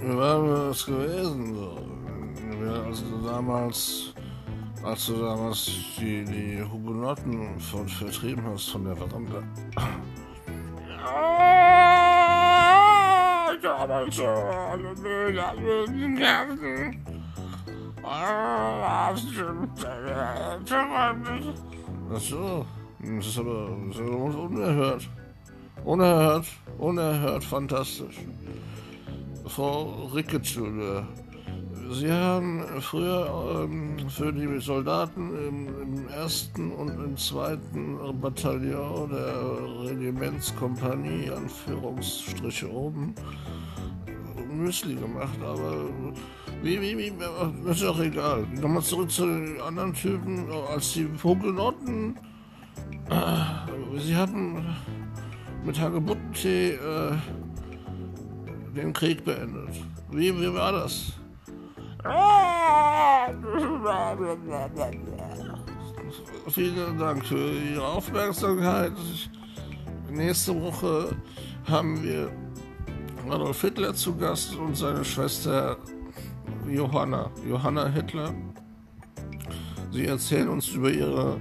Wir waren das gewesen. So. Wir, als du damals, als du damals die, die Hugenotten von, vertrieben hast von der Verdammte. Ja, damals so, alle Mühle, alle Nerven. Ah, äh, Ach so, das ist aber, das ist aber unerhört. Unerhört, unerhört fantastisch. Frau Ricketschule, Sie haben früher ähm, für die Soldaten im, im, ersten und im zweiten Bataillon der Regimentskompanie, Anführungsstriche oben, Müsli gemacht, aber wie, wie, wie, ist auch egal. Nochmal zurück zu den anderen Typen, als die Vogelnotten, äh, sie hatten mit Hagebuttentee äh, den Krieg beendet. Wie, wie war das? Vielen Dank für Ihre Aufmerksamkeit. Nächste Woche haben wir Adolf Hitler zu Gast und seine Schwester Johanna, Johanna Hitler. Sie erzählen uns über ihre,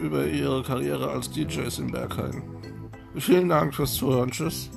über ihre Karriere als DJs in Berghain. Vielen Dank fürs Zuhören. Tschüss.